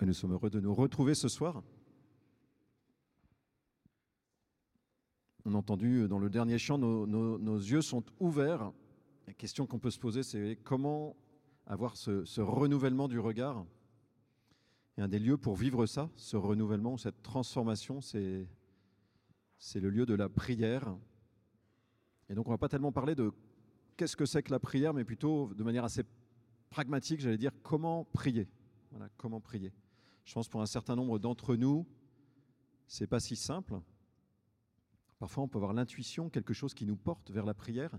Et nous sommes heureux de nous retrouver ce soir. On a entendu dans le dernier chant, nos, nos, yeux sont ouverts. La question qu'on peut se poser, c'est comment avoir ce, renouvellement du regard? Et un des lieux pour vivre ça, ce renouvellement, cette transformation, c'est, c'est le lieu de la prière. Et donc on ne va pas tellement parler de qu'est-ce que c'est que la prière, mais plutôt de manière assez pragmatique, j'allais dire comment prier? Voilà, comment prier. Je pense pour un certain nombre d'entre nous, c'est pas si simple. Parfois, on peut avoir l'intuition, quelque chose qui nous porte vers la prière.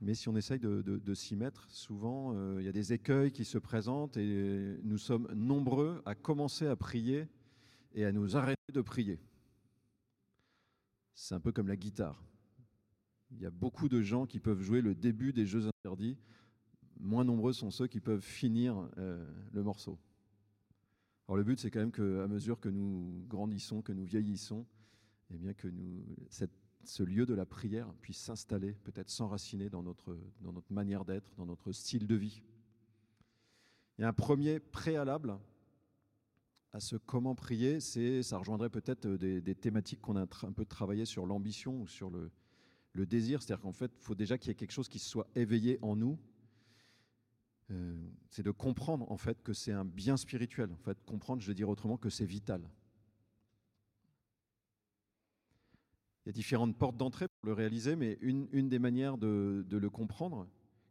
Mais si on essaye de, s'y mettre, souvent, euh, il y a des écueils qui se présentent et nous sommes nombreux à commencer à prier et à nous arrêter de prier. C'est un peu comme la guitare. Il y a beaucoup de gens qui peuvent jouer le début des jeux interdits. Moins nombreux sont ceux qui peuvent finir euh, le morceau. Alors le but, c'est quand même qu'à mesure que nous grandissons, que nous vieillissons, eh bien que nous, ce lieu de la prière puisse s'installer, peut-être s'enraciner dans notre, dans notre manière d'être, dans notre style de vie. Il y a un premier préalable à ce comment prier, c'est, ça rejoindrait peut-être des, des thématiques qu'on a un peu travaillé sur l'ambition ou sur le, le désir, c'est-à-dire qu'en fait, il faut déjà qu'il y ait quelque chose qui soit éveillé en nous. Euh, c'est de comprendre en fait que c'est un bien spirituel. En fait, comprendre, je vais dire autrement, que c'est vital. Il y a différentes portes d'entrée pour le réaliser, mais une, des manières de, le comprendre,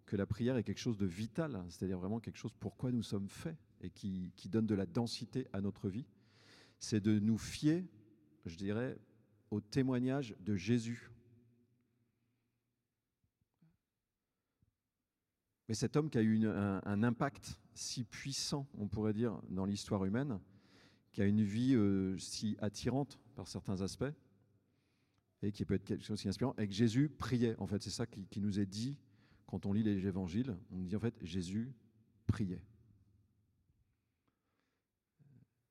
que la prière est quelque chose de vital, c'est-à-dire vraiment quelque chose pour quoi nous sommes faits et qui donne de la densité à notre vie, c'est de nous fier, je dirais, au témoignage de Jésus Mais cet homme qui a eu un, impact si puissant, on pourrait dire, dans l'histoire humaine, qui a une vie euh, si attirante par certains aspects, et qui peut être quelque chose d'inspirant, et que Jésus priait. En fait, c'est ça qui, nous est dit quand on lit les évangiles. On dit en fait, Jésus priait.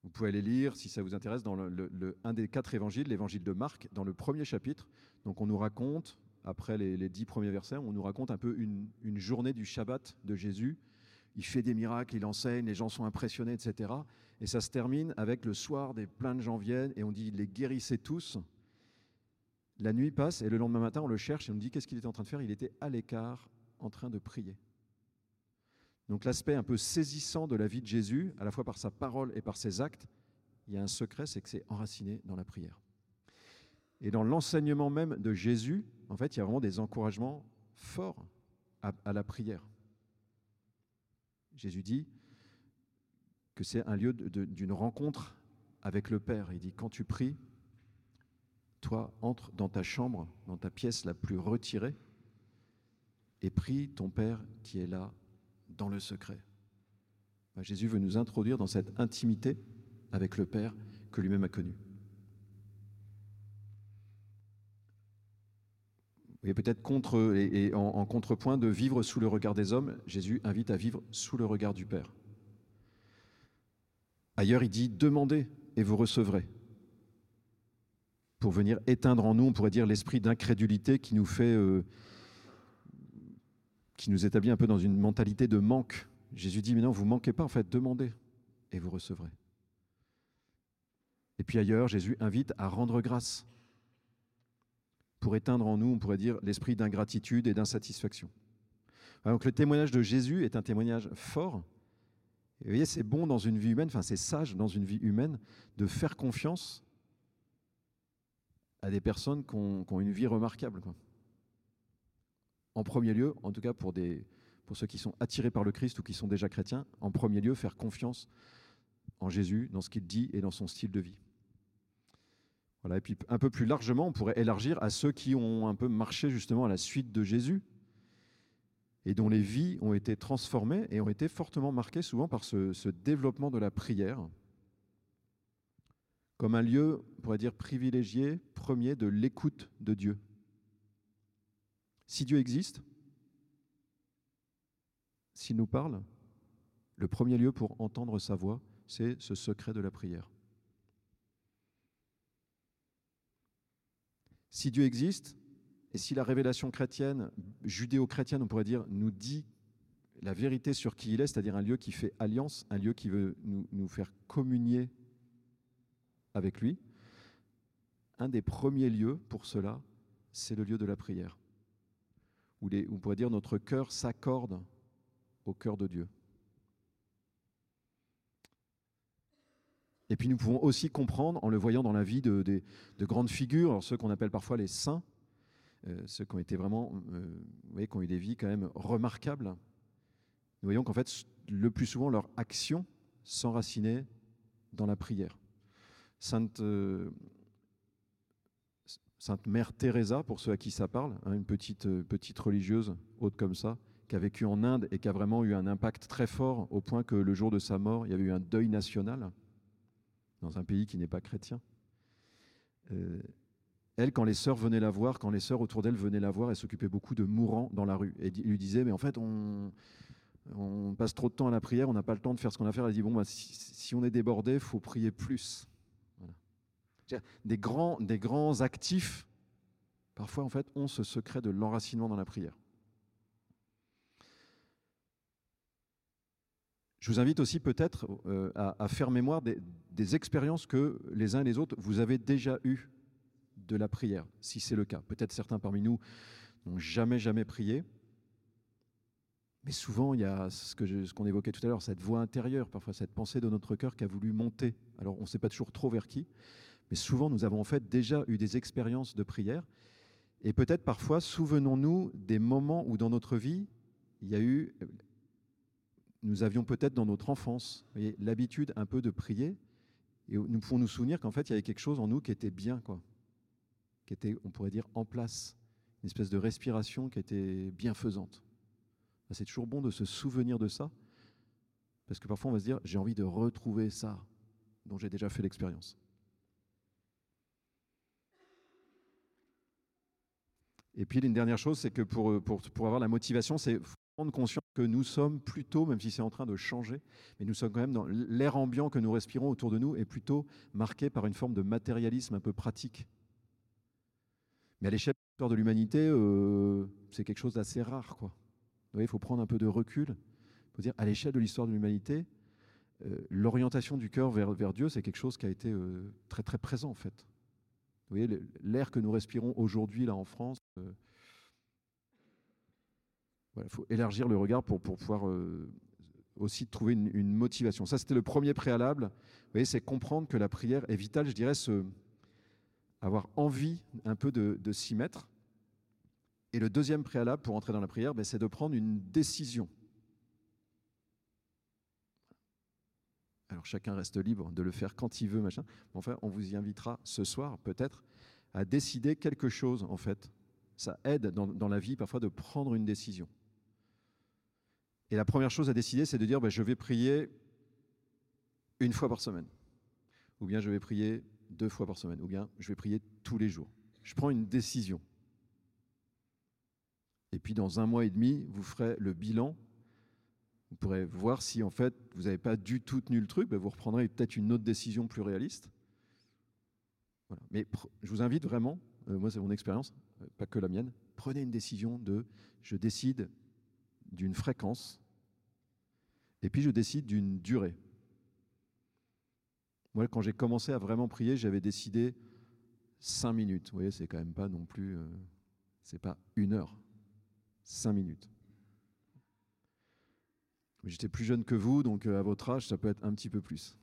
Vous pouvez aller lire, si ça vous intéresse, dans le un des quatre évangiles, l'évangile de Marc, dans le premier chapitre. Donc on nous raconte après les, dix premiers versets, on nous raconte un peu une, journée du Shabbat de Jésus. Il fait des miracles, il enseigne, les gens sont impressionnés, etc. Et ça se termine avec le soir, des plein de gens viennent et on dit les guérissait tous. La nuit passe et le lendemain matin, on le cherche et on dit qu'est-ce qu'il était en train de faire? Il était à l'écart, en train de prier. Donc l'aspect un peu saisissant de la vie de Jésus, à la fois par sa parole et par ses actes, il y a un secret, c'est que c'est enraciné dans la prière. Et dans l'enseignement même de Jésus, en fait, il y a vraiment des encouragements forts à, la prière. Jésus dit que c'est un lieu d'une rencontre avec le Père. Il dit, quand tu pries, toi, entre dans ta chambre, dans ta pièce la plus retirée, et prie ton Père qui est là, dans le secret. Jésus veut nous introduire dans cette intimité avec le Père que lui-même a connu. Et peut-être contre, et, en, contrepoint de vivre sous le regard des hommes, Jésus invite à vivre sous le regard du Père. Ailleurs, il dit Demandez et vous recevrez. Pour venir éteindre en nous, on pourrait dire, l'esprit d'incrédulité qui nous fait. Euh, qui nous établit un peu dans une mentalité de manque. Jésus dit Mais non, vous manquez pas, en fait, demandez et vous recevrez. Et puis ailleurs, Jésus invite à rendre grâce pour éteindre en nous, on pourrait dire, l'esprit d'ingratitude et d'insatisfaction. Donc le témoignage de Jésus est un témoignage fort. Et vous voyez, c'est bon dans une vie humaine, enfin c'est sage dans une vie humaine de faire confiance à des personnes qui ont, une vie remarquable. En premier lieu, en tout cas pour ceux qui sont attirés par le Christ ou qui sont déjà chrétiens, en premier lieu, faire confiance en Jésus, dans ce qu'il dit et dans son style de vie. Et puis un peu plus largement, on pourrait élargir à ceux qui ont un peu marché justement à la suite de Jésus et dont les vies ont été transformées et ont été fortement marquées souvent par ce, ce développement de la prière comme un lieu, on pourrait dire, privilégié, premier de l'écoute de Dieu. Si Dieu existe, s'il nous parle, le premier lieu pour entendre sa voix, c'est ce secret de la prière. Si Dieu existe, et si la révélation chrétienne, judéo-chrétienne, on pourrait dire, nous dit la vérité sur qui il est, c'est-à-dire un lieu qui fait alliance, un lieu qui veut nous, faire communier avec lui, un des premiers lieux pour cela, c'est le lieu de la prière, où, on pourrait dire notre cœur s'accorde au cœur de Dieu. Et puis nous pouvons aussi comprendre, en le voyant dans la vie de, de, grandes figures, alors ceux qu'on appelle parfois les saints, euh, ceux qui ont été vraiment, euh, vous voyez, qui ont eu des vies quand même remarquables, nous voyons qu'en fait, le plus souvent, leur action s'enracinait dans la prière. Sainte, euh, Sainte Mère Teresa, pour ceux à qui ça parle, hein, une petite, petite religieuse haute comme ça, qui a vécu en Inde et qui a vraiment eu un impact très fort au point que le jour de sa mort, il y avait eu un deuil national dans un pays qui n'est pas chrétien. Euh, elle, quand les sœurs venaient la voir, quand les sœurs autour d'elle venaient la voir, elle s'occupait beaucoup de mourants dans la rue. Et lui disait, mais en fait, on, passe trop de temps à la prière, on n'a pas le temps de faire ce qu'on a à faire. Elle dit, bon, bah, si, on est débordé, il faut prier plus. Des, grands, des grands actifs, parfois, en fait, ont ce secret de l'enracinement dans la prière. Je vous invite aussi peut-être euh, à, faire mémoire des, expériences que les uns et les autres, vous avez déjà eues de la prière, si c'est le cas. Peut-être certains parmi nous n'ont jamais, jamais prié. Mais souvent, il y a ce qu'on évoquait tout à l'heure, cette voix intérieure, parfois cette pensée de notre cœur qui a voulu monter. Alors, on ne sait pas toujours trop vers qui, mais souvent, nous avons en fait déjà eu des expériences de prière. Et peut-être parfois, souvenons-nous des moments où dans notre vie, il y a eu nous avions peut-être dans notre enfance l'habitude un peu de prier, et nous pouvons nous souvenir qu'en fait, il y avait quelque chose en nous qui était bien, quoi, qui était, on pourrait dire, en place, une espèce de respiration qui était bienfaisante. C'est toujours bon de se souvenir de ça, parce que parfois on va se dire, j'ai envie de retrouver ça dont j'ai déjà fait l'expérience. Et puis, une dernière chose, c'est que pour, pour, pour avoir la motivation, c'est prendre conscience que nous sommes plutôt, même si c'est en train de changer, mais nous sommes quand même dans l'air ambiant que nous respirons autour de nous est plutôt marqué par une forme de matérialisme un peu pratique. Mais à l'échelle de l'histoire de l'humanité, euh, c'est quelque chose d'assez rare. Quoi. Vous voyez, il faut prendre un peu de recul. Dire, à l'échelle de l'histoire de l'humanité, euh, l'orientation du cœur vers, vers Dieu, c'est quelque chose qui a été euh, très très présent en fait. Vous voyez, l'air que nous respirons aujourd'hui là en France, il faut élargir le regard pour, pouvoir euh, aussi trouver une, motivation. Ça, c'était le premier préalable. Vous voyez, c'est comprendre que la prière est vitale, je dirais, avoir envie un peu de, s'y mettre. Et le deuxième préalable pour entrer dans la prière, ben, c'est de prendre une décision. Alors chacun reste libre de le faire quand il veut, machin. Enfin, on vous y invitera ce soir, peut-être, à décider quelque chose, en fait. Ça aide dans la vie parfois de prendre une décision. Et la première chose à décider, c'est de dire ben, je vais prier une fois par semaine, ou bien je vais prier deux fois par semaine, ou bien je vais prier tous les jours. Je prends une décision. Et puis dans un mois et demi, vous ferez le bilan. Vous pourrez voir si en fait vous n'avez pas du tout tenu le truc, ben, vous reprendrez peut-être une autre décision plus réaliste. Mais je vous invite vraiment, euh, moi c'est mon expérience, euh, pas que la mienne, prenez une décision de je décide d'une fréquence, et puis je décide d'une durée. Moi, quand j'ai commencé à vraiment prier, j'avais décidé cinq minutes. Vous voyez, c'est quand même pas non plus, euh, c'est pas une heure, cinq minutes. J'étais plus jeune que vous, donc euh, à votre âge, ça peut être un petit peu plus.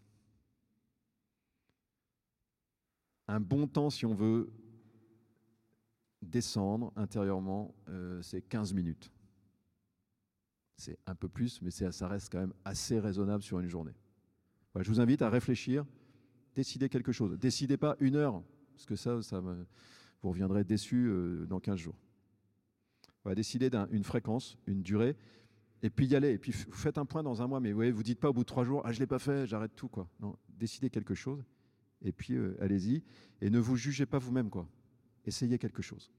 Un bon temps, si on veut descendre intérieurement, euh, c'est 15 minutes. C'est un peu plus, mais ça reste quand même assez raisonnable sur une journée. je vous invite à réfléchir, décider quelque chose. Décidez pas une heure, parce que ça, vous reviendrez déçu euh, dans 15 jours. Voilà, décidez d'une fréquence, une durée, et puis y aller. Et puis vous faites un point dans un mois, mais vous ne dites pas au bout de trois jours, ah je l'ai pas fait, j'arrête tout. Non, décidez quelque chose, et puis euh, allez-y, et ne vous jugez pas vous-même. Essayez quelque chose.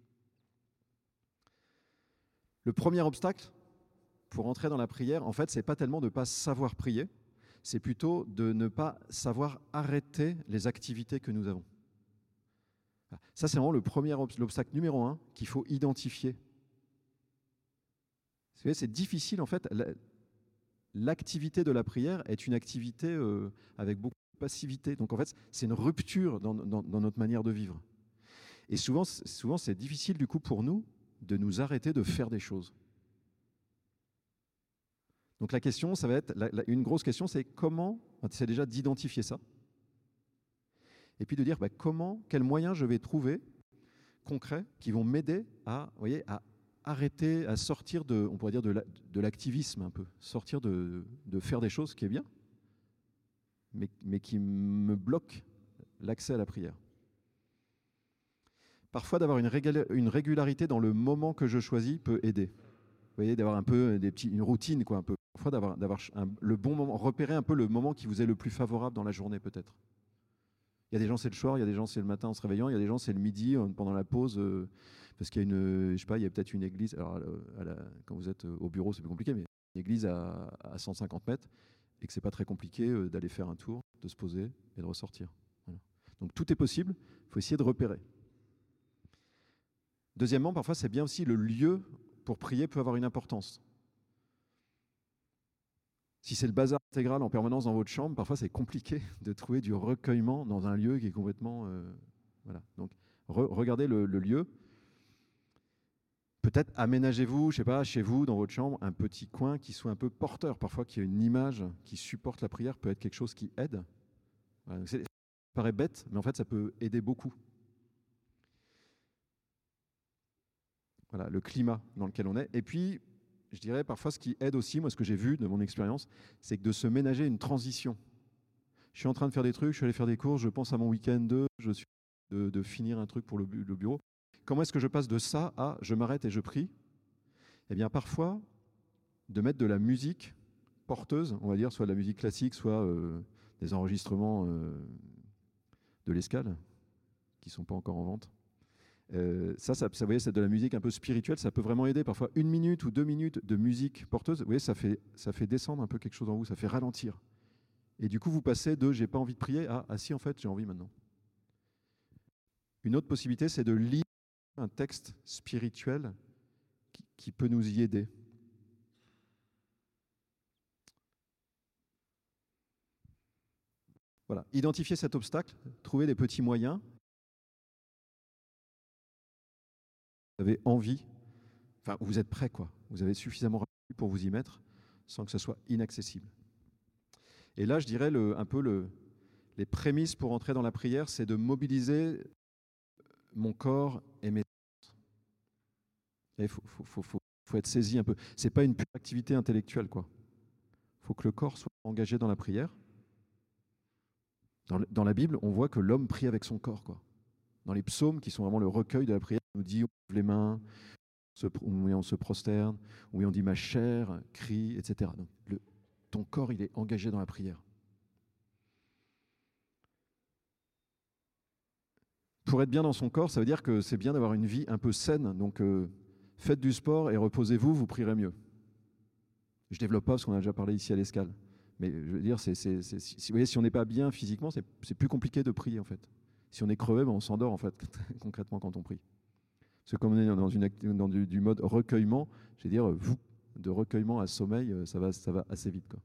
Le premier obstacle, pour entrer dans la prière, en fait, c'est pas tellement de ne pas savoir prier, c'est plutôt de ne pas savoir arrêter les activités que nous avons. Ça, c'est vraiment le premier l'obstacle numéro un qu'il faut identifier. C'est difficile, en fait. l'activité de la prière est une activité euh, avec beaucoup de passivité. Donc en fait, c'est une rupture dans, notre manière de vivre. Et souvent, souvent c'est difficile du coup pour nous de nous arrêter de faire des choses. Donc la question, ça va être, une grosse question, c'est comment, c'est déjà d'identifier ça, et puis de dire bah, comment, quels moyens je vais trouver concrets qui vont m'aider à, arrêter, à sortir de, on pourrait dire, de l'activisme un peu, sortir de, faire des choses, qui est bien, mais, qui me bloque l'accès à la prière. Parfois, d'avoir une régularité dans le moment que je choisis peut aider. Voyez, d'avoir un peu des petits, une routine, quoi, un peu. Parfois, d'avoir, le bon moment, repérer un peu le moment qui vous est le plus favorable dans la journée, peut-être. Il y a des gens, c'est le soir, il y a des gens, c'est le matin en se réveillant, il y a des gens, c'est le midi, pendant la pause. Euh, parce qu'il y a une, je sais pas, il y a peut-être une église. Alors, quand vous êtes au bureau, c'est plus compliqué, mais une église à, 150 mètres et que c'est pas très compliqué euh, d'aller faire un tour, de se poser et de ressortir. Donc tout est possible. Il faut essayer de repérer. Deuxièmement, parfois, c'est bien aussi le lieu pour prier peut avoir une importance. Si c'est le bazar intégral en permanence dans votre chambre, parfois c'est compliqué de trouver du recueillement dans un lieu qui est complètement. Euh, voilà. Donc, regardez le, lieu. Peut-être aménagez-vous, je sais pas, chez vous, dans votre chambre, un petit coin qui soit un peu porteur. Parfois, qu'il y ait une image qui supporte la prière peut être quelque chose qui aide. ça paraît bête, mais en fait, ça peut aider beaucoup. Le climat dans lequel on est. Et puis, je dirais parfois, ce qui aide aussi, moi, ce que j'ai vu de mon expérience, c'est que de se ménager une transition. Je suis en train de faire des trucs, je suis allé faire des courses, je pense à mon week-end 2, je suis de, de finir un truc pour le bureau. Comment est-ce que je passe de ça à je m'arrête et je prie? Eh bien, parfois, de mettre de la musique porteuse, on va dire, soit de la musique classique, soit euh, des enregistrements euh, de l'escale, qui ne sont pas encore en vente. Euh, ça, ça, vous voyez, c'est de la musique un peu spirituelle, ça peut vraiment aider. Parfois, une minute ou deux minutes de musique porteuse, vous voyez, ça fait, descendre un peu quelque chose en vous, ça fait ralentir. Et du coup, vous passez de j'ai pas envie de prier à ah si, en fait, j'ai envie maintenant. Une autre possibilité, c'est de lire un texte spirituel qui, peut nous y aider. Voilà, identifier cet obstacle, trouver des petits moyens. Vous avez envie, enfin vous êtes prêt quoi, vous avez suffisamment pour vous y mettre sans que ce soit inaccessible. Et là, je dirais un peu le, les prémices pour entrer dans la prière, c'est de mobiliser mon corps et mes il faut, être saisi un peu. C'est pas une pure activité intellectuelle, quoi. Il faut que le corps soit engagé dans la prière. Dans la Bible, on voit que l'homme prie avec son corps, quoi. Dans les psaumes, qui sont vraiment le recueil de la prière, on nous dit on lève les mains, on, on se prosterne, oui, on dit ma chair crie, etc. Donc, ton corps, il est engagé dans la prière. Pour être bien dans son corps, ça veut dire que c'est bien d'avoir une vie un peu saine. Donc, euh, faites du sport et reposez-vous, vous prierez mieux. Je développe pas parce qu'on a déjà parlé ici à l'escale. Mais je veux dire, si on n'est pas bien physiquement, c'est, plus compliqué de prier en fait. Si on est crevé, ben on s'endort en fait concrètement quand on prie. Parce que comme on est dans, une, dans du, mode recueillement, je veux dire, vous, de recueillement à sommeil, euh, ça va, ça va assez vite. Quoi.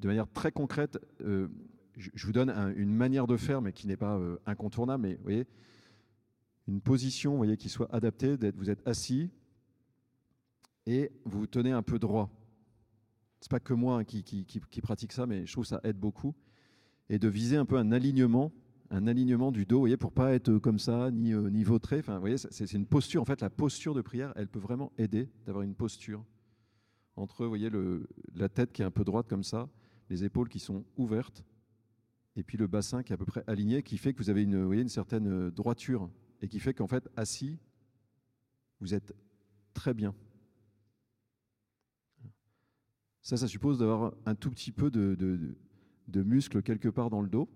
De manière très concrète, euh, je, vous donne une manière de faire, mais qui n'est pas euh, incontournable, mais vous voyez, une position voyez, qui soit adaptée, vous êtes assis et vous vous tenez un peu droit. Ce n'est pas que moi hein, qui, pratique ça, mais je trouve que ça aide beaucoup. Et de viser un peu un alignement, un alignement du dos, vous voyez, pour pas être comme ça, ni, euh, vautré. Enfin, vous voyez, c'est une posture. En fait, la posture de prière, elle peut vraiment aider d'avoir une posture entre, vous voyez, le, la tête qui est un peu droite comme ça, les épaules qui sont ouvertes, et puis le bassin qui est à peu près aligné, qui fait que vous avez une, voyez, une certaine euh, droiture, et qui fait qu'en fait, assis, vous êtes très bien. Ça, ça suppose d'avoir un tout petit peu de, de, muscle quelque part dans le dos.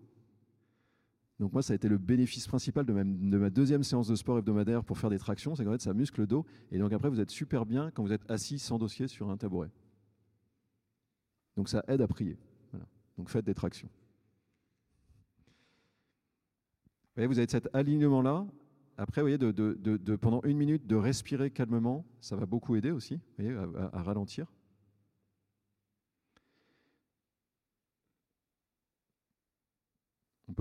Donc moi, ça a été le bénéfice principal de ma, de ma deuxième séance de sport hebdomadaire pour faire des tractions, c'est qu'en fait, ça muscle le dos. Et donc après, vous êtes super bien quand vous êtes assis sans dossier sur un tabouret. Donc ça aide à prier. Donc faites des tractions. vous avez cet alignement-là Après, vous voyez, de, de, pendant une minute, de respirer calmement, ça va beaucoup aider aussi, vous voyez, à, à ralentir.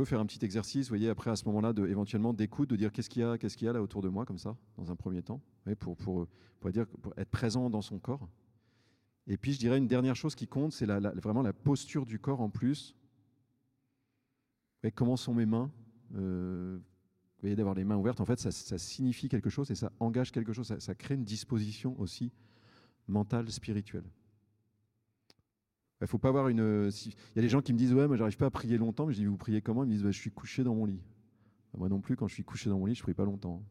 Faire un petit exercice, vous voyez, après à ce moment-là, de, éventuellement d'écoute, de dire qu'est-ce qu'il y a, qu'est-ce qu'il y a là autour de moi, comme ça, dans un premier temps, pour, pour, pour, dire, être présent dans son corps. Et puis, je dirais une dernière chose qui compte, c'est la, vraiment la posture du corps en plus. Et comment sont mes mains euh, Vous voyez, d'avoir les mains ouvertes, en fait, ça, signifie quelque chose et ça engage quelque chose. Ça, crée une disposition aussi mentale, spirituelle. Il faut pas avoir une. Il y a des gens qui me disent Ouais, moi, j'arrive pas à prier longtemps. Mais je dis Vous priez comment? Ils me disent bah, Je suis couché dans mon lit. Bah, moi non plus, quand je suis couché dans mon lit, je prie pas longtemps.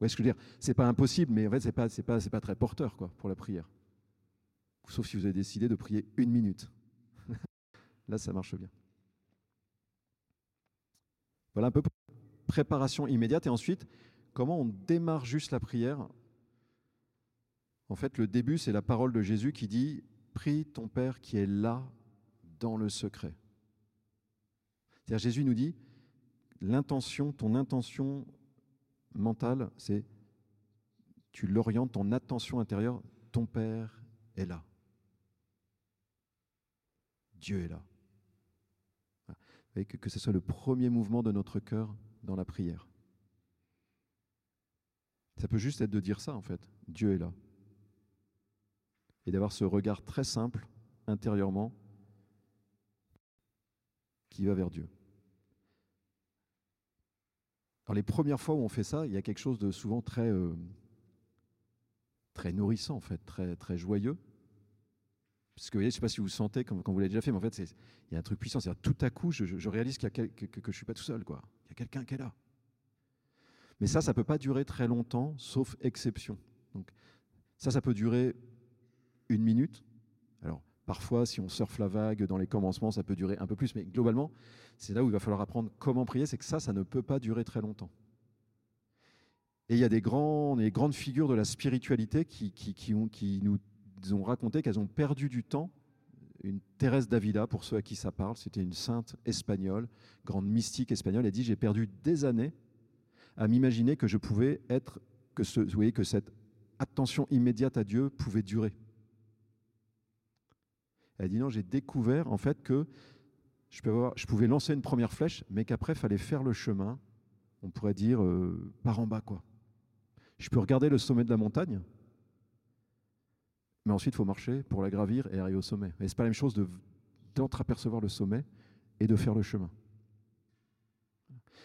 Vous ce que je veux dire? C'est pas impossible, mais en fait, c'est pas, c'est pas, c'est pas très porteur, quoi, pour la prière sauf si vous avez décidé de prier une minute. Là, ça marche bien. Voilà un peu préparation immédiate. Et ensuite, comment on démarre juste la prière? En fait, le début, c'est la parole de Jésus qui dit Prie ton Père qui est là dans le secret. Jésus nous dit l'intention, ton intention mentale, c'est tu l'orientes, ton attention intérieure, ton Père est là. Dieu est là. que, que ce soit le premier mouvement de notre cœur dans la prière. Ça peut juste être de dire ça, en fait. Dieu est là. Et d'avoir ce regard très simple, intérieurement, qui va vers Dieu. Alors les premières fois où on fait ça, il y a quelque chose de souvent très, euh, très nourrissant, en fait, très, très joyeux. Parce que vous voyez, je ne sais pas si vous sentez quand, vous l'avez déjà fait, mais en fait, il y a un truc puissant. C'est tout à coup, je, réalise qu'il y a que, que, je ne suis pas tout seul. Quoi. Il y a quelqu'un qui est là. Mais ça, ça ne peut pas durer très longtemps, sauf exception. Donc, ça, ça peut durer une minute. Alors, parfois, si on surfe la vague dans les commencements, ça peut durer un peu plus. Mais globalement, c'est là où il va falloir apprendre comment prier. C'est que ça, ça ne peut pas durer très longtemps. Et il y a des, grandes figures de la spiritualité qui, nous ont raconté qu'elles ont perdu du temps. Une Thérèse d'Avila, pour ceux à qui ça parle, c'était une sainte espagnole, grande mystique espagnole, elle dit J'ai perdu des années à m'imaginer que je pouvais être, que, vous voyez, que cette attention immédiate à Dieu pouvait durer. Elle dit Non, j'ai découvert en fait que je, pouvais lancer une première flèche, mais qu'après, il fallait faire le chemin, on pourrait dire euh, par en bas, quoi. Je peux regarder le sommet de la montagne, mais ensuite, il faut marcher pour la gravir et arriver au sommet. Et ce n'est pas la même chose d'entreapercevoir le sommet et de faire le chemin.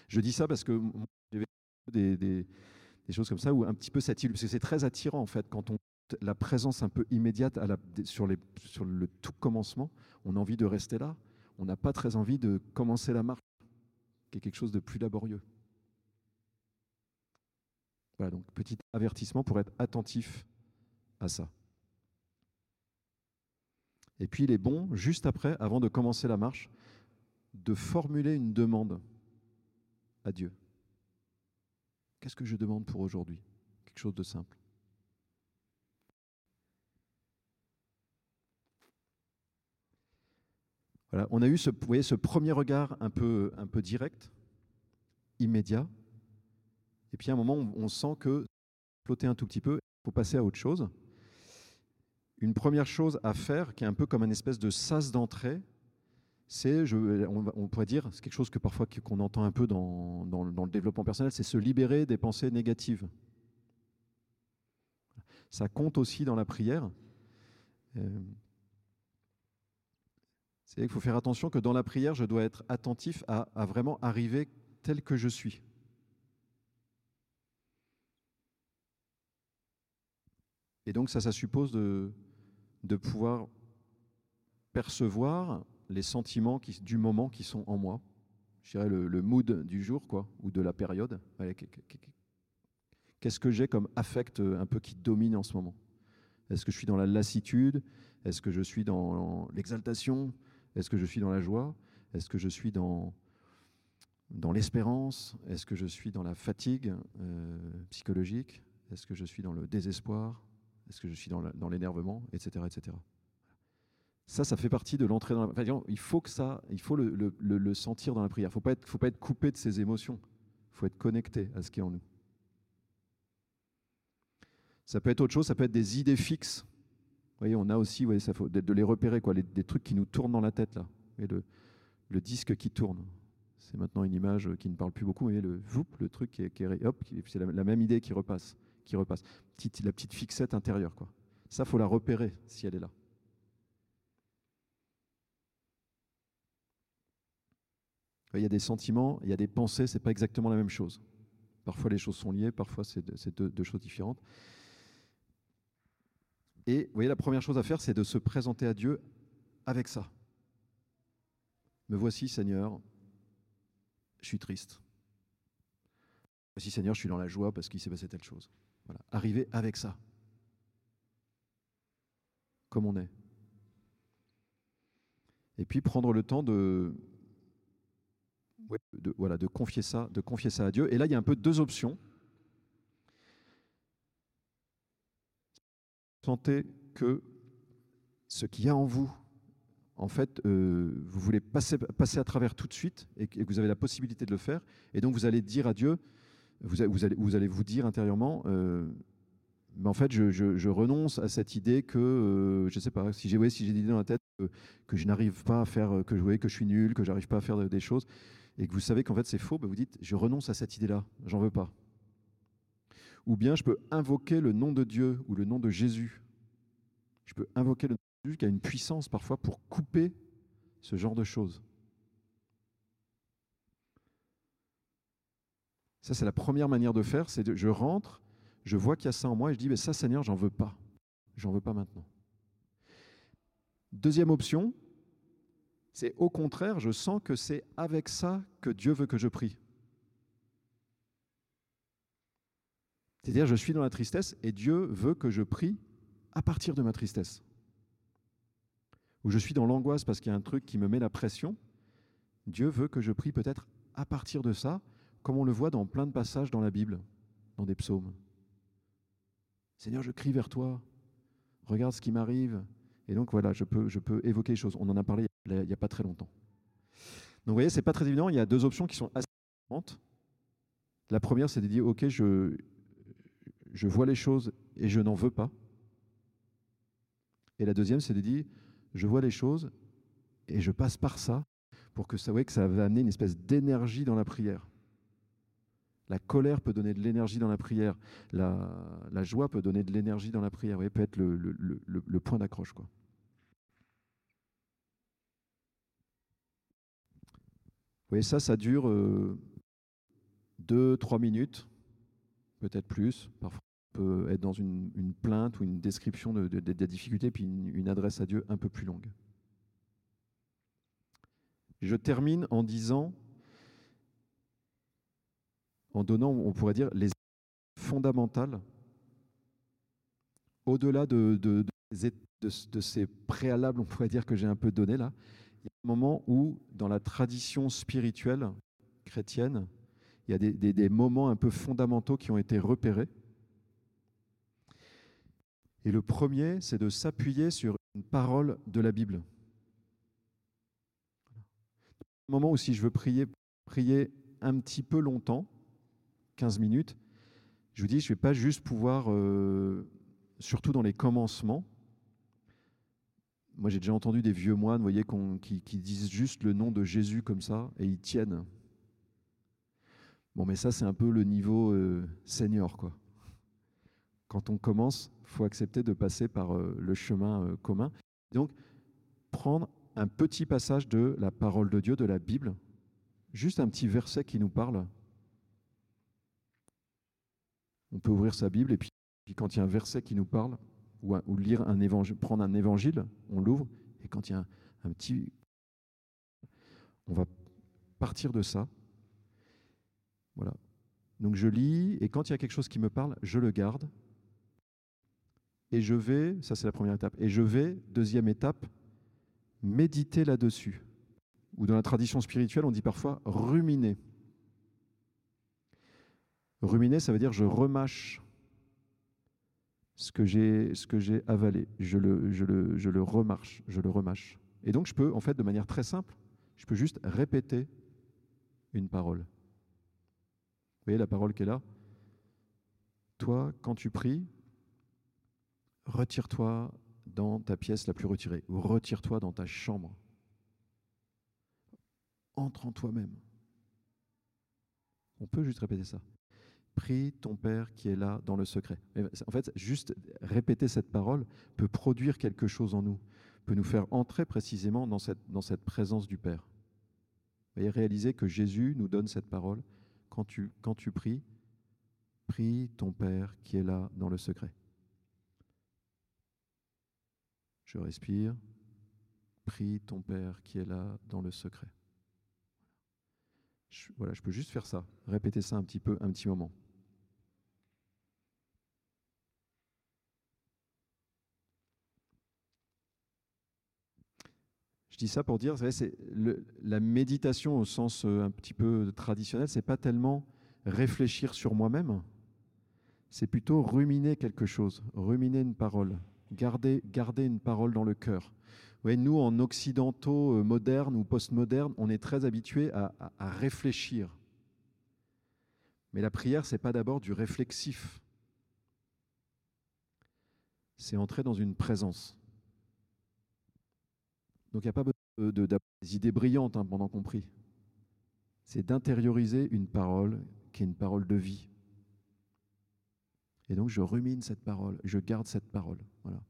Je dis ça parce que j'ai des, des, choses comme ça, où un petit peu cette parce que c'est très attirant en fait, quand on la présence un peu immédiate sur, sur le tout commencement, on a envie de rester là. On n'a pas très envie de commencer la marche, qui est quelque chose de plus laborieux. Voilà, donc petit avertissement pour être attentif à ça. Et puis il est bon, juste après, avant de commencer la marche, de formuler une demande à Dieu. Qu'est-ce que je demande pour aujourd'hui? Quelque chose de simple. Voilà, on a eu ce, voyez, ce premier regard un peu, un peu direct, immédiat. Et puis à un moment, on, sent que flotter un tout petit peu, il faut passer à autre chose une première chose à faire, qui est un peu comme une espèce de sas d'entrée, c'est, on, pourrait dire, c'est quelque chose que parfois qu'on entend un peu dans, dans, le développement personnel, c'est se libérer des pensées négatives. Ça compte aussi dans la prière. Euh, c'est qu'il faut faire attention que dans la prière, je dois être attentif à, vraiment arriver tel que je suis. Et donc ça, ça suppose de, pouvoir percevoir les sentiments du moment qui sont en moi. Je dirais le, mood du jour, quoi, ou de la période. Qu'est-ce que j'ai comme affect un peu qui domine en ce moment? Est-ce que je suis dans la lassitude? Est-ce que je suis dans l'exaltation? Est-ce que je suis dans la joie? Est-ce que je suis dans, dans l'espérance? Est-ce que je suis dans la fatigue euh, psychologique? Est-ce que je suis dans le désespoir? Est-ce que je suis dans l'énervement, etc., etc. Ça, ça fait partie de l'entrée dans la. il faut que ça, il faut le, sentir dans la prière. Il faut faut pas être coupé de ses émotions. Il faut être connecté à ce qui est en nous. Ça peut être autre chose, ça peut être des idées fixes. Vous voyez, on a aussi, voyez, ça faut de les repérer, quoi, des trucs qui nous tournent dans la tête là. Et le, le disque qui tourne. C'est maintenant une image qui ne parle plus beaucoup, mais le le truc qui est, hop, c'est la, même idée qui repasse, qui repasse. La petite fixette intérieure, quoi. Ça, faut la repérer si elle est là. Il y a des sentiments, il y a des pensées, c'est pas exactement la même chose. Parfois les choses sont liées, parfois c'est deux, choses différentes. Et vous voyez, la première chose à faire, c'est de se présenter à Dieu avec ça. Me voici, Seigneur, je suis triste. Voici, Seigneur, je suis dans la joie parce qu'il s'est passé telle chose. Voilà. Arriver avec ça, comme on est. Et puis prendre le temps de, voilà, de confier ça, de confier ça à Dieu. Et là, il y a un peu deux options. Sentez que ce qu'il y a en vous, en fait, euh, vous voulez passer, à travers tout de suite et que vous avez la possibilité de le faire. Et donc, vous allez dire à Dieu, vous, allez, vous, allez vous dire intérieurement, euh, mais en fait, je, renonce à cette idée que, euh, je ne sais pas, si j'ai ouais, si dans la tête que, je n'arrive pas à faire, que je, que je suis nul, que j'arrive pas à faire des choses, et que vous savez qu'en fait c'est faux, bah, vous dites, je renonce à cette idée-là, j'en veux pas. Ou bien je peux invoquer le nom de Dieu ou le nom de Jésus. Je peux invoquer le nom de Jésus qui a une puissance parfois pour couper ce genre de choses. Ça, c'est la première manière de faire, c'est je rentre, je vois qu'il y a ça en moi et je dis, mais ça, Seigneur, j'en veux pas. J'en veux pas maintenant. Deuxième option, c'est au contraire, je sens que c'est avec ça que Dieu veut que je prie. C'est-à-dire, je suis dans la tristesse et Dieu veut que je prie à partir de ma tristesse. Ou je suis dans l'angoisse parce qu'il y a un truc qui me met la pression. Dieu veut que je prie peut-être à partir de ça, comme on le voit dans plein de passages dans la Bible, dans des psaumes. Seigneur, je crie vers toi. Regarde ce qui m'arrive. Et donc voilà, je peux, je peux évoquer les choses. On en a parlé il n'y a pas très longtemps. Donc vous voyez, c'est pas très évident. Il y a deux options qui sont assez différentes. La première, c'est de dire, OK, je, je vois les choses et je n'en veux pas. Et la deuxième, c'est de dire, je vois les choses et je passe par ça pour que ça, que ça va amener une espèce d'énergie dans la prière. La colère peut donner de l'énergie dans la prière. La, joie peut donner de l'énergie dans la prière. Vous peut être le point d'accroche. quoi. Vous voyez, ça, ça dure 2-3 euh, minutes, peut-être plus. Parfois, on peut être dans une, plainte ou une description de, des difficultés, puis une, adresse à Dieu un peu plus longue. Je termine en disant, en donnant, on pourrait dire, les fondamentales, au-delà de, de, de, ces préalables, on pourrait dire que j'ai un peu donné là, il y a un moment où, dans la tradition spirituelle chrétienne, il y a des, moments un peu fondamentaux qui ont été repérés. Et le premier, c'est de s'appuyer sur une parole de la Bible. Un moment où si je veux prier, prier un petit peu longtemps, 15 minutes, je vous dis, je ne vais pas juste pouvoir, euh, surtout dans les commencements, moi, j'ai déjà entendu des vieux moines, voyez, qui, disent juste le nom de Jésus comme ça et ils tiennent. Bon, mais ça, c'est un peu le niveau euh, senior, quoi. Quand on commence, il faut accepter de passer par euh, le chemin euh, commun. Donc, prendre un petit passage de la parole de Dieu, de la Bible, juste un petit verset qui nous parle. On peut ouvrir sa Bible et puis quand il y a un verset qui nous parle, ou, lire un évangile, prendre un évangile, on l'ouvre, et quand il y a un, petit... On va partir de ça. Voilà. Donc je lis, et quand il y a quelque chose qui me parle, je le garde. Et je vais, ça c'est la première étape, et je vais, deuxième étape, méditer là-dessus. Ou dans la tradition spirituelle, on dit parfois ruminer. Ruminer, ça veut dire je remâche ce que j'ai avalé, je le, je, je le je le remâche. Et donc je peux, en fait, de manière très simple, je peux juste répéter une parole. Voyez la parole qui est là Toi, quand tu pries, retire-toi dans ta pièce la plus retirée, ou retire-toi dans ta chambre. Entre en toi-même. On peut juste répéter ça. Prie ton Père qui est là dans le secret. En fait, juste répéter cette parole peut produire quelque chose en nous, peut nous faire entrer précisément dans cette, dans cette présence du Père. Et réaliser que Jésus nous donne cette parole. Quand tu, pries, prie ton Père qui est là dans le secret. Je respire. Prie ton Père qui est là dans le secret. voilà, je peux juste faire ça, répéter ça un petit peu, un petit moment. Dis ça pour dire, c'est la méditation au sens euh, un petit peu traditionnel, c'est pas tellement réfléchir sur moi-même, c'est plutôt ruminer quelque chose, ruminer une parole, garder, une parole dans le cœur. Ouais, nous, en occidentaux euh, modernes ou postmodernes, on est très habitués à, à réfléchir. Mais la prière, c'est pas d'abord du réflexif. C'est entrer dans une présence. Donc il n'y a pas besoin de, des idées brillantes hein, pendant qu'on prie. C'est d'intérioriser une parole qui est une parole de vie. Et donc je rumine cette parole, je garde cette parole. Voilà.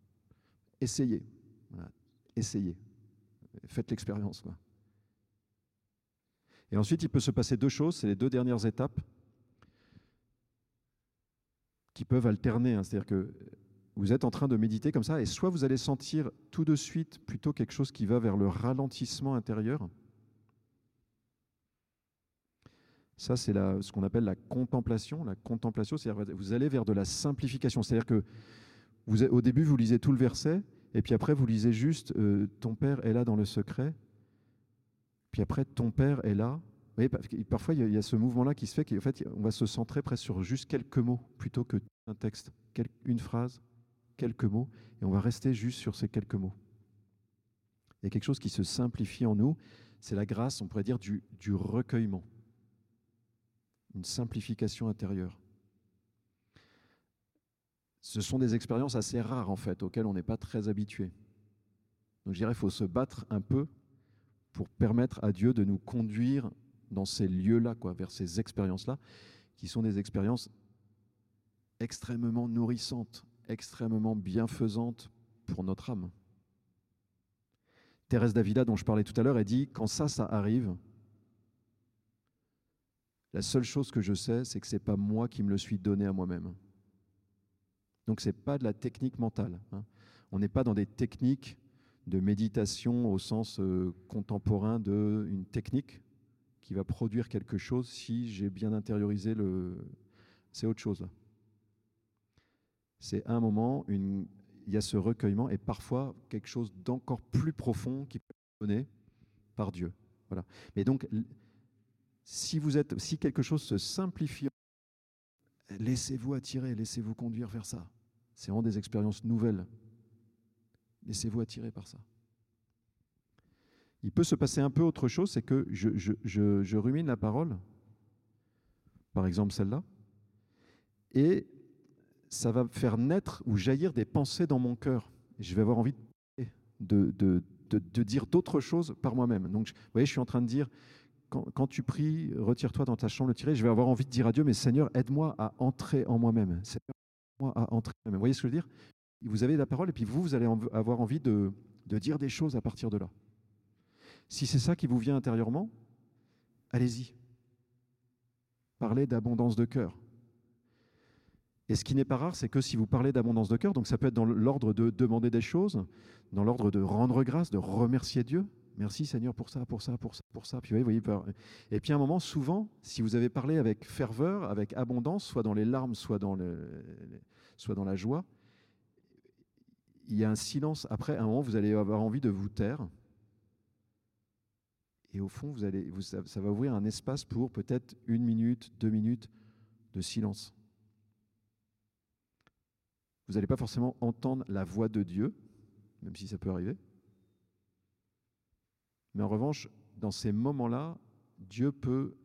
Essayez. Essayez. Faites l'expérience. Et ensuite, il peut se passer deux choses, c'est les deux dernières étapes qui peuvent alterner. Hein. C'est-à-dire que vous êtes en train de méditer comme ça, et soit vous allez sentir tout de suite plutôt quelque chose qui va vers le ralentissement intérieur. Ça, c'est ce qu'on appelle la contemplation. La contemplation, c'est-à-dire vous allez vers de la simplification. C'est-à-dire que au début, vous lisez tout le verset, et puis après, vous lisez juste euh, Ton Père est là dans le secret. Puis après, Ton Père est là. Parfois, il y, a ce mouvement-là qui se fait qu'en fait, on va se centrer presque sur juste quelques mots plutôt que un texte, une phrase, quelques mots, et on va rester juste sur ces quelques mots. Il y a quelque chose qui se simplifie en nous, c'est la grâce, on pourrait dire, du, recueillement, une simplification intérieure. Ce sont des expériences assez rares, en fait, auxquelles on n'est pas très habitué. Donc je dirais qu'il faut se battre un peu pour permettre à Dieu de nous conduire dans ces lieux-là, quoi, vers ces expériences-là, qui sont des expériences extrêmement nourrissantes, extrêmement bienfaisante pour notre âme. Thérèse Davila, dont je parlais tout à l'heure, elle dit Quand ça, ça arrive, la seule chose que je sais, c'est que ce n'est pas moi qui me le suis donné à moi-même. Donc ce n'est pas de la technique mentale. Hein. On n'est pas dans des techniques de méditation au sens euh, contemporain d'une technique qui va produire quelque chose si j'ai bien intériorisé le. C'est autre chose c'est un moment, il y a ce recueillement et parfois quelque chose d'encore plus profond qui peut être donné par Dieu. Voilà. Mais donc, si, vous êtes, si quelque chose se simplifie, laissez-vous attirer, laissez-vous conduire vers ça. C'est vraiment des expériences nouvelles. Laissez-vous attirer par ça. Il peut se passer un peu autre chose, c'est que je, je la parole, par exemple celle-là, et ça va faire naître ou jaillir des pensées dans mon cœur. je vais avoir envie de, de, de, dire d'autres choses par moi-même. Donc, vous voyez, je suis en train de dire, quand, quand tu pries, retire-toi dans ta chambre, tirer, je vais avoir envie de dire à Dieu, mais Seigneur, aide-moi à entrer en moi-même. Seigneur, aide-moi à entrer en moi-même. Vous voyez ce que je veux dire? Vous avez la parole et puis vous, vous allez avoir envie de, de dire des choses à partir de là. Si c'est ça qui vous vient intérieurement, allez-y. Parlez d'abondance de cœur. Et ce qui n'est pas rare, c'est que si vous parlez d'abondance de cœur, donc ça peut être dans l'ordre de demander des choses, dans l'ordre de rendre grâce, de remercier Dieu. Merci Seigneur pour ça, pour ça, pour ça, pour ça. Voyez, et puis à un moment, souvent, si vous avez parlé avec ferveur, avec abondance, soit dans les larmes, soit dans, la joie, il y a un silence. Après, à un moment, vous allez avoir envie de vous taire. Et au fond, ça va ouvrir un espace pour peut-être une minute, deux minutes de silence. Vous n'allez pas forcément entendre la voix de Dieu, même si ça peut arriver. Mais en revanche, dans ces moments-là, Dieu peut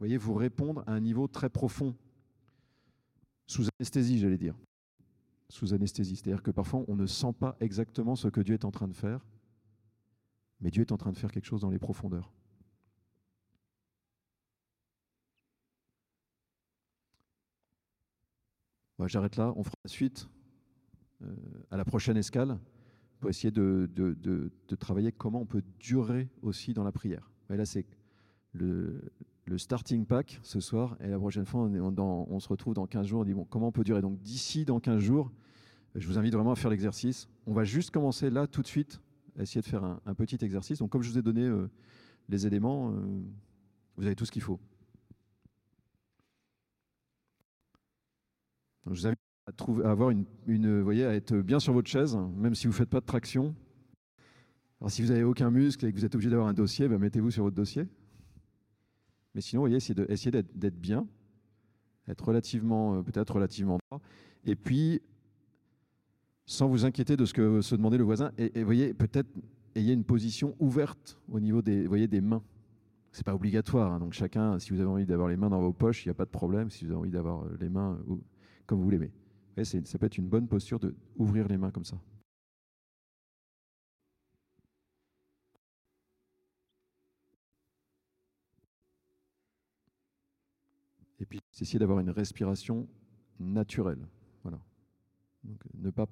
voyez, vous répondre à un niveau très profond, sous anesthésie, j'allais dire. Sous anesthésie. C'est-à-dire que parfois, on ne sent pas exactement ce que Dieu est en train de faire, mais Dieu est en train de faire quelque chose dans les profondeurs. J'arrête là, on fera la suite à la prochaine escale pour essayer de, travailler comment on peut durer aussi dans la prière. Là, c'est le, starting pack ce soir, et la prochaine fois, on, se retrouve dans 15 jours, on dit bon, comment on peut durer? Donc d'ici dans 15 jours, je vous invite vraiment à faire l'exercice. On va juste commencer là tout de suite, à essayer de faire un, petit exercice. Donc comme je vous ai donné euh, les éléments, euh, vous avez tout ce qu'il faut. je vous invite à, avoir une, voyez, être bien sur votre chaise, même si vous ne faites pas de traction. Alors si vous n'avez aucun muscle et que vous êtes obligé d'avoir un dossier, ben, mettez-vous sur votre dossier. Mais sinon, vous voyez, essayez d'être bien, être relativement, euh, peut-être relativement droit, et puis sans vous inquiéter de ce que se demandait le voisin. Et, voyez, peut-être ayez une position ouverte au niveau des, voyez, des mains. C'est pas obligatoire, hein, donc chacun, si vous avez envie d'avoir les mains dans vos poches, il n'y a pas de problème. Si vous avez envie d'avoir les mains comme vous l'aimez. Ça peut être une bonne posture d'ouvrir les mains comme ça. Et puis, essayer d'avoir une respiration naturelle. Voilà. ne, pas,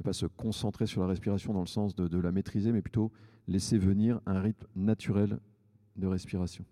ne pas se concentrer sur la respiration dans le sens de la maîtriser, mais plutôt laisser venir un rythme naturel de respiration.